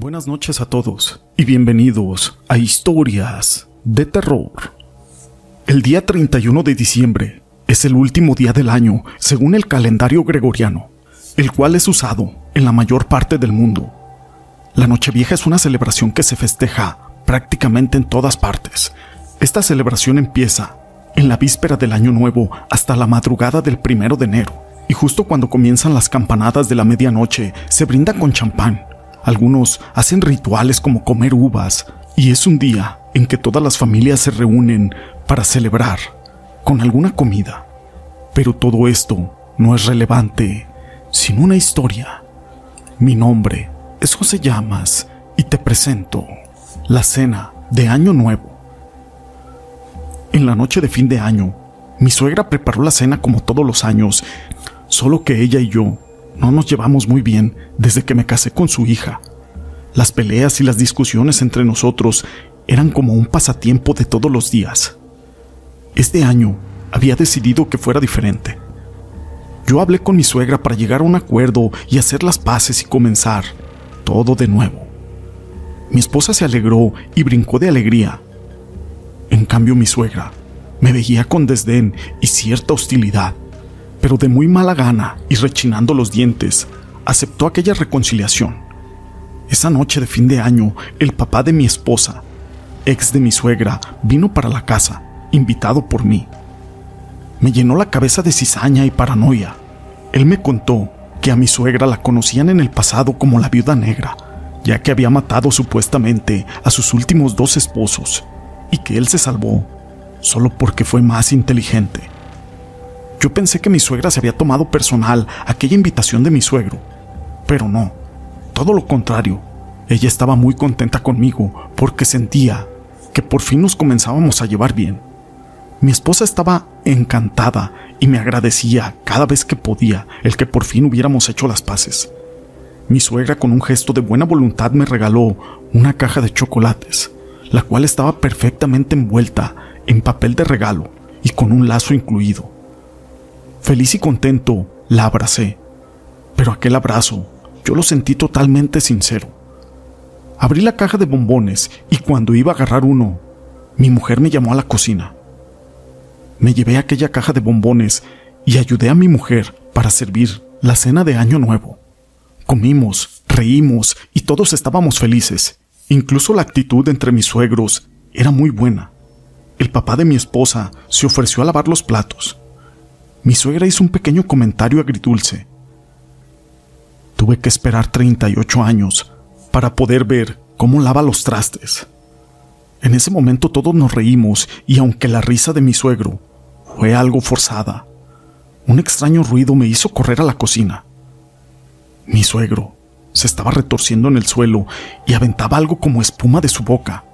Buenas noches a todos y bienvenidos a Historias de Terror. El día 31 de diciembre es el último día del año según el calendario gregoriano, el cual es usado en la mayor parte del mundo. La Nochevieja es una celebración que se festeja prácticamente en todas partes. Esta celebración empieza en la víspera del Año Nuevo hasta la madrugada del primero de enero, y justo cuando comienzan las campanadas de la medianoche se brinda con champán algunos hacen rituales como comer uvas y es un día en que todas las familias se reúnen para celebrar con alguna comida. Pero todo esto no es relevante sin una historia. Mi nombre es José Llamas y te presento la cena de Año Nuevo. En la noche de fin de año, mi suegra preparó la cena como todos los años, solo que ella y yo no nos llevamos muy bien desde que me casé con su hija. Las peleas y las discusiones entre nosotros eran como un pasatiempo de todos los días. Este año había decidido que fuera diferente. Yo hablé con mi suegra para llegar a un acuerdo y hacer las paces y comenzar todo de nuevo. Mi esposa se alegró y brincó de alegría. En cambio mi suegra me veía con desdén y cierta hostilidad pero de muy mala gana y rechinando los dientes, aceptó aquella reconciliación. Esa noche de fin de año, el papá de mi esposa, ex de mi suegra, vino para la casa, invitado por mí. Me llenó la cabeza de cizaña y paranoia. Él me contó que a mi suegra la conocían en el pasado como la viuda negra, ya que había matado supuestamente a sus últimos dos esposos, y que él se salvó solo porque fue más inteligente. Yo pensé que mi suegra se había tomado personal aquella invitación de mi suegro, pero no, todo lo contrario. Ella estaba muy contenta conmigo porque sentía que por fin nos comenzábamos a llevar bien. Mi esposa estaba encantada y me agradecía cada vez que podía el que por fin hubiéramos hecho las paces. Mi suegra con un gesto de buena voluntad me regaló una caja de chocolates, la cual estaba perfectamente envuelta en papel de regalo y con un lazo incluido. Feliz y contento, la abracé. Pero aquel abrazo yo lo sentí totalmente sincero. Abrí la caja de bombones y cuando iba a agarrar uno, mi mujer me llamó a la cocina. Me llevé aquella caja de bombones y ayudé a mi mujer para servir la cena de Año Nuevo. Comimos, reímos y todos estábamos felices. Incluso la actitud entre mis suegros era muy buena. El papá de mi esposa se ofreció a lavar los platos mi suegra hizo un pequeño comentario agridulce. Tuve que esperar 38 años para poder ver cómo lava los trastes. En ese momento todos nos reímos y aunque la risa de mi suegro fue algo forzada, un extraño ruido me hizo correr a la cocina. Mi suegro se estaba retorciendo en el suelo y aventaba algo como espuma de su boca.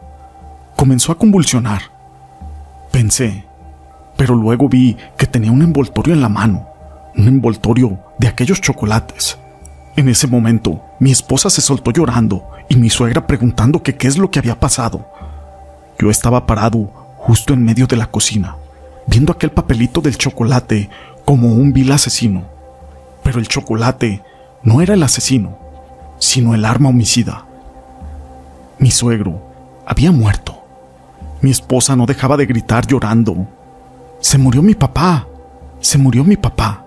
Comenzó a convulsionar. Pensé pero luego vi que tenía un envoltorio en la mano, un envoltorio de aquellos chocolates. En ese momento, mi esposa se soltó llorando y mi suegra preguntando qué es lo que había pasado. Yo estaba parado justo en medio de la cocina, viendo aquel papelito del chocolate como un vil asesino. Pero el chocolate no era el asesino, sino el arma homicida. Mi suegro había muerto. Mi esposa no dejaba de gritar llorando se murió mi papá. Se murió mi papá.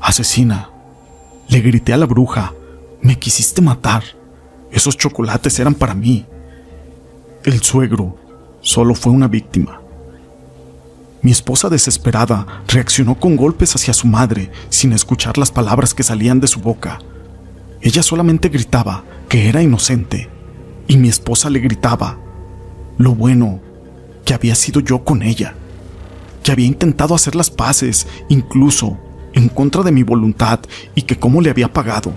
Asesina. Le grité a la bruja. Me quisiste matar. Esos chocolates eran para mí. El suegro solo fue una víctima. Mi esposa desesperada reaccionó con golpes hacia su madre sin escuchar las palabras que salían de su boca. Ella solamente gritaba que era inocente y mi esposa le gritaba lo bueno que había sido yo con ella que había intentado hacer las paces, incluso en contra de mi voluntad, y que cómo le había pagado.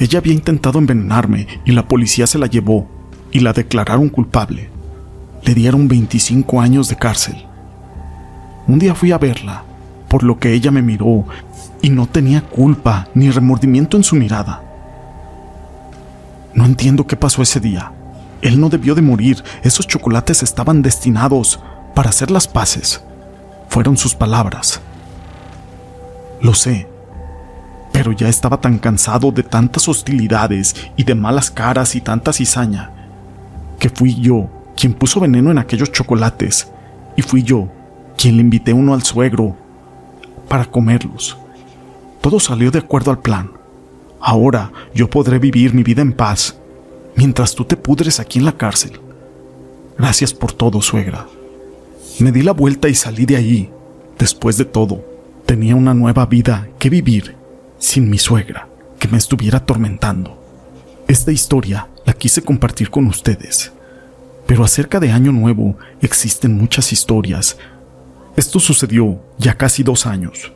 Ella había intentado envenenarme y la policía se la llevó y la declararon culpable. Le dieron 25 años de cárcel. Un día fui a verla, por lo que ella me miró y no tenía culpa ni remordimiento en su mirada. No entiendo qué pasó ese día. Él no debió de morir, esos chocolates estaban destinados para hacer las paces fueron sus palabras. Lo sé, pero ya estaba tan cansado de tantas hostilidades y de malas caras y tanta cizaña, que fui yo quien puso veneno en aquellos chocolates, y fui yo quien le invité uno al suegro para comerlos. Todo salió de acuerdo al plan. Ahora yo podré vivir mi vida en paz, mientras tú te pudres aquí en la cárcel. Gracias por todo, suegra. Me di la vuelta y salí de allí. Después de todo, tenía una nueva vida que vivir sin mi suegra, que me estuviera atormentando. Esta historia la quise compartir con ustedes. Pero acerca de Año Nuevo existen muchas historias. Esto sucedió ya casi dos años,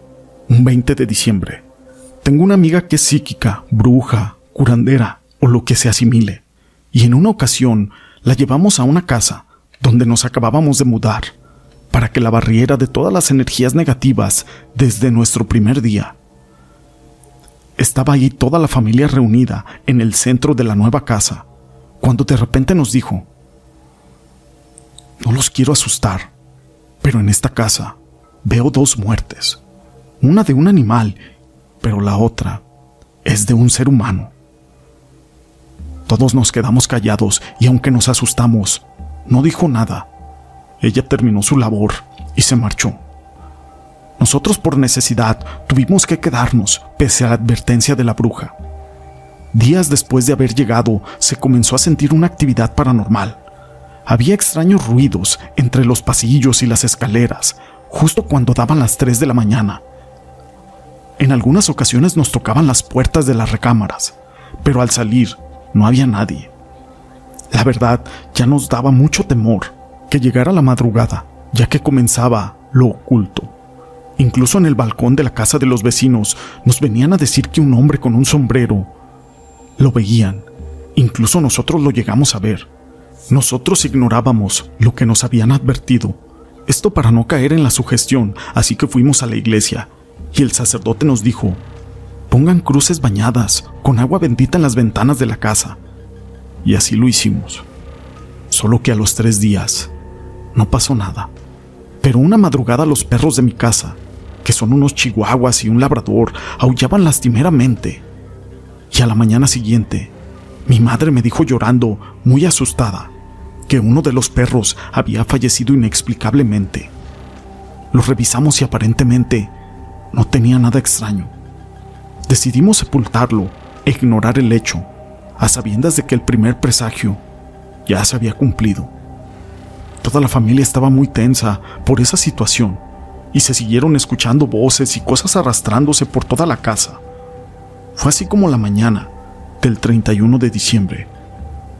un 20 de diciembre. Tengo una amiga que es psíquica, bruja, curandera o lo que se asimile, y en una ocasión la llevamos a una casa donde nos acabábamos de mudar para que la barriera de todas las energías negativas desde nuestro primer día estaba ahí toda la familia reunida en el centro de la nueva casa, cuando de repente nos dijo, no los quiero asustar, pero en esta casa veo dos muertes, una de un animal, pero la otra es de un ser humano. Todos nos quedamos callados y aunque nos asustamos, no dijo nada. Ella terminó su labor y se marchó. Nosotros por necesidad tuvimos que quedarnos, pese a la advertencia de la bruja. Días después de haber llegado, se comenzó a sentir una actividad paranormal. Había extraños ruidos entre los pasillos y las escaleras, justo cuando daban las 3 de la mañana. En algunas ocasiones nos tocaban las puertas de las recámaras, pero al salir no había nadie. La verdad, ya nos daba mucho temor que llegara la madrugada, ya que comenzaba lo oculto. Incluso en el balcón de la casa de los vecinos nos venían a decir que un hombre con un sombrero lo veían. Incluso nosotros lo llegamos a ver. Nosotros ignorábamos lo que nos habían advertido. Esto para no caer en la sugestión, así que fuimos a la iglesia y el sacerdote nos dijo, pongan cruces bañadas con agua bendita en las ventanas de la casa. Y así lo hicimos. Solo que a los tres días no pasó nada. Pero una madrugada los perros de mi casa que son unos chihuahuas y un labrador, aullaban lastimeramente. Y a la mañana siguiente, mi madre me dijo llorando, muy asustada, que uno de los perros había fallecido inexplicablemente. Lo revisamos y aparentemente no tenía nada extraño. Decidimos sepultarlo e ignorar el hecho, a sabiendas de que el primer presagio ya se había cumplido. Toda la familia estaba muy tensa por esa situación y se siguieron escuchando voces y cosas arrastrándose por toda la casa. Fue así como la mañana del 31 de diciembre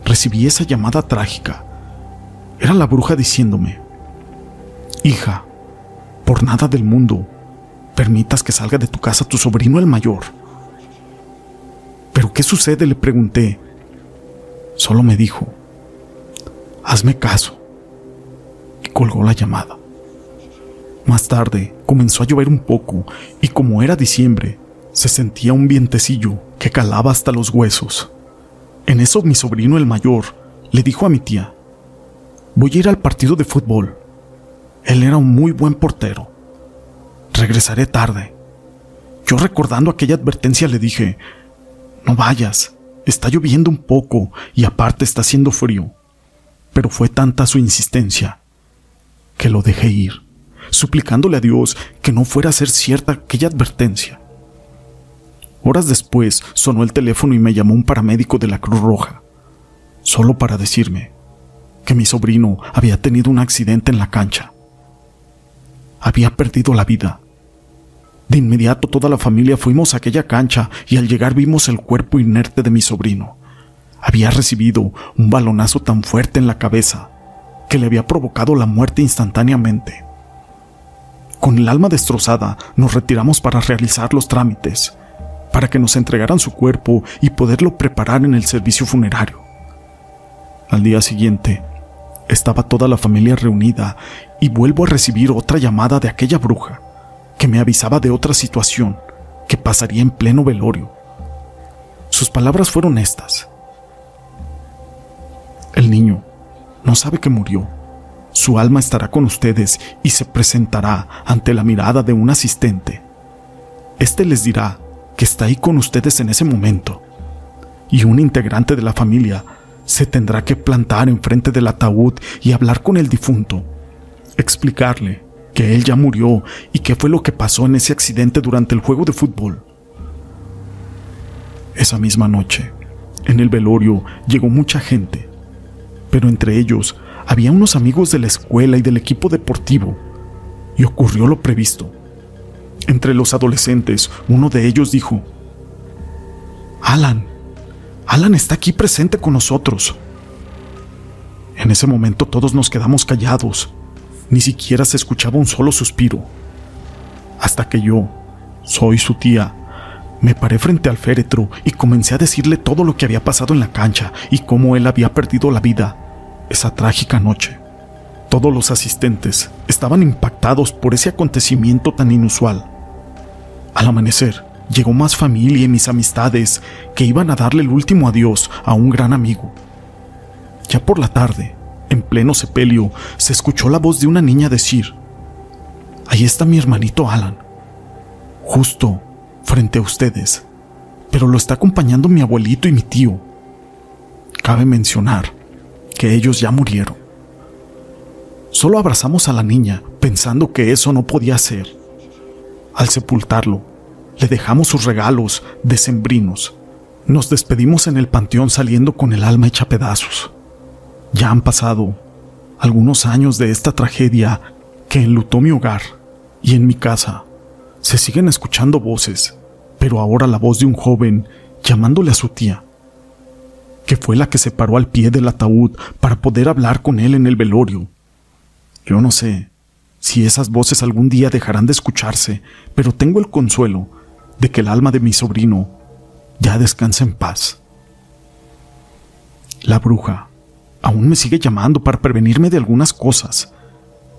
recibí esa llamada trágica. Era la bruja diciéndome, Hija, por nada del mundo permitas que salga de tu casa tu sobrino el mayor. ¿Pero qué sucede? le pregunté. Solo me dijo, hazme caso. Colgó la llamada. Más tarde comenzó a llover un poco y como era diciembre, se sentía un vientecillo que calaba hasta los huesos. En eso mi sobrino el mayor le dijo a mi tía, voy a ir al partido de fútbol. Él era un muy buen portero. Regresaré tarde. Yo recordando aquella advertencia le dije, no vayas, está lloviendo un poco y aparte está haciendo frío. Pero fue tanta su insistencia que lo dejé ir suplicándole a Dios que no fuera a ser cierta aquella advertencia. Horas después sonó el teléfono y me llamó un paramédico de la Cruz Roja, solo para decirme que mi sobrino había tenido un accidente en la cancha. Había perdido la vida. De inmediato toda la familia fuimos a aquella cancha y al llegar vimos el cuerpo inerte de mi sobrino. Había recibido un balonazo tan fuerte en la cabeza que le había provocado la muerte instantáneamente. Con el alma destrozada, nos retiramos para realizar los trámites, para que nos entregaran su cuerpo y poderlo preparar en el servicio funerario. Al día siguiente, estaba toda la familia reunida y vuelvo a recibir otra llamada de aquella bruja, que me avisaba de otra situación que pasaría en pleno velorio. Sus palabras fueron estas. El niño no sabe que murió su alma estará con ustedes y se presentará ante la mirada de un asistente. Este les dirá que está ahí con ustedes en ese momento. Y un integrante de la familia se tendrá que plantar enfrente del ataúd y hablar con el difunto, explicarle que él ya murió y qué fue lo que pasó en ese accidente durante el juego de fútbol. Esa misma noche, en el velorio llegó mucha gente, pero entre ellos había unos amigos de la escuela y del equipo deportivo, y ocurrió lo previsto. Entre los adolescentes, uno de ellos dijo, Alan, Alan está aquí presente con nosotros. En ese momento todos nos quedamos callados. Ni siquiera se escuchaba un solo suspiro. Hasta que yo, soy su tía, me paré frente al féretro y comencé a decirle todo lo que había pasado en la cancha y cómo él había perdido la vida esa trágica noche. Todos los asistentes estaban impactados por ese acontecimiento tan inusual. Al amanecer, llegó más familia y mis amistades que iban a darle el último adiós a un gran amigo. Ya por la tarde, en pleno sepelio, se escuchó la voz de una niña decir, Ahí está mi hermanito Alan, justo frente a ustedes, pero lo está acompañando mi abuelito y mi tío. Cabe mencionar que ellos ya murieron. Solo abrazamos a la niña pensando que eso no podía ser. Al sepultarlo, le dejamos sus regalos decembrinos. Nos despedimos en el panteón saliendo con el alma hecha pedazos. Ya han pasado algunos años de esta tragedia que enlutó mi hogar y en mi casa. Se siguen escuchando voces, pero ahora la voz de un joven llamándole a su tía que fue la que se paró al pie del ataúd para poder hablar con él en el velorio. Yo no sé si esas voces algún día dejarán de escucharse, pero tengo el consuelo de que el alma de mi sobrino ya descansa en paz. La bruja aún me sigue llamando para prevenirme de algunas cosas,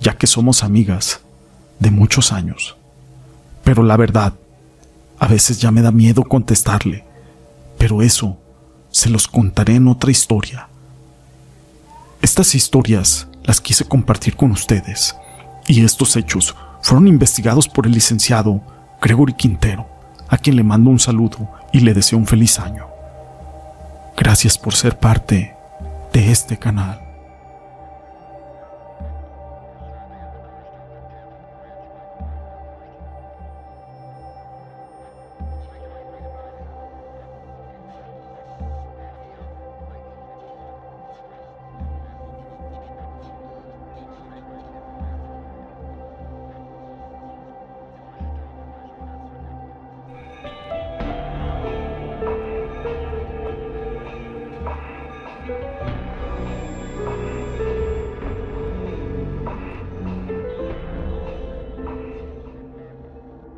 ya que somos amigas de muchos años. Pero la verdad, a veces ya me da miedo contestarle, pero eso se los contaré en otra historia. Estas historias las quise compartir con ustedes y estos hechos fueron investigados por el licenciado Gregory Quintero, a quien le mando un saludo y le deseo un feliz año. Gracias por ser parte de este canal.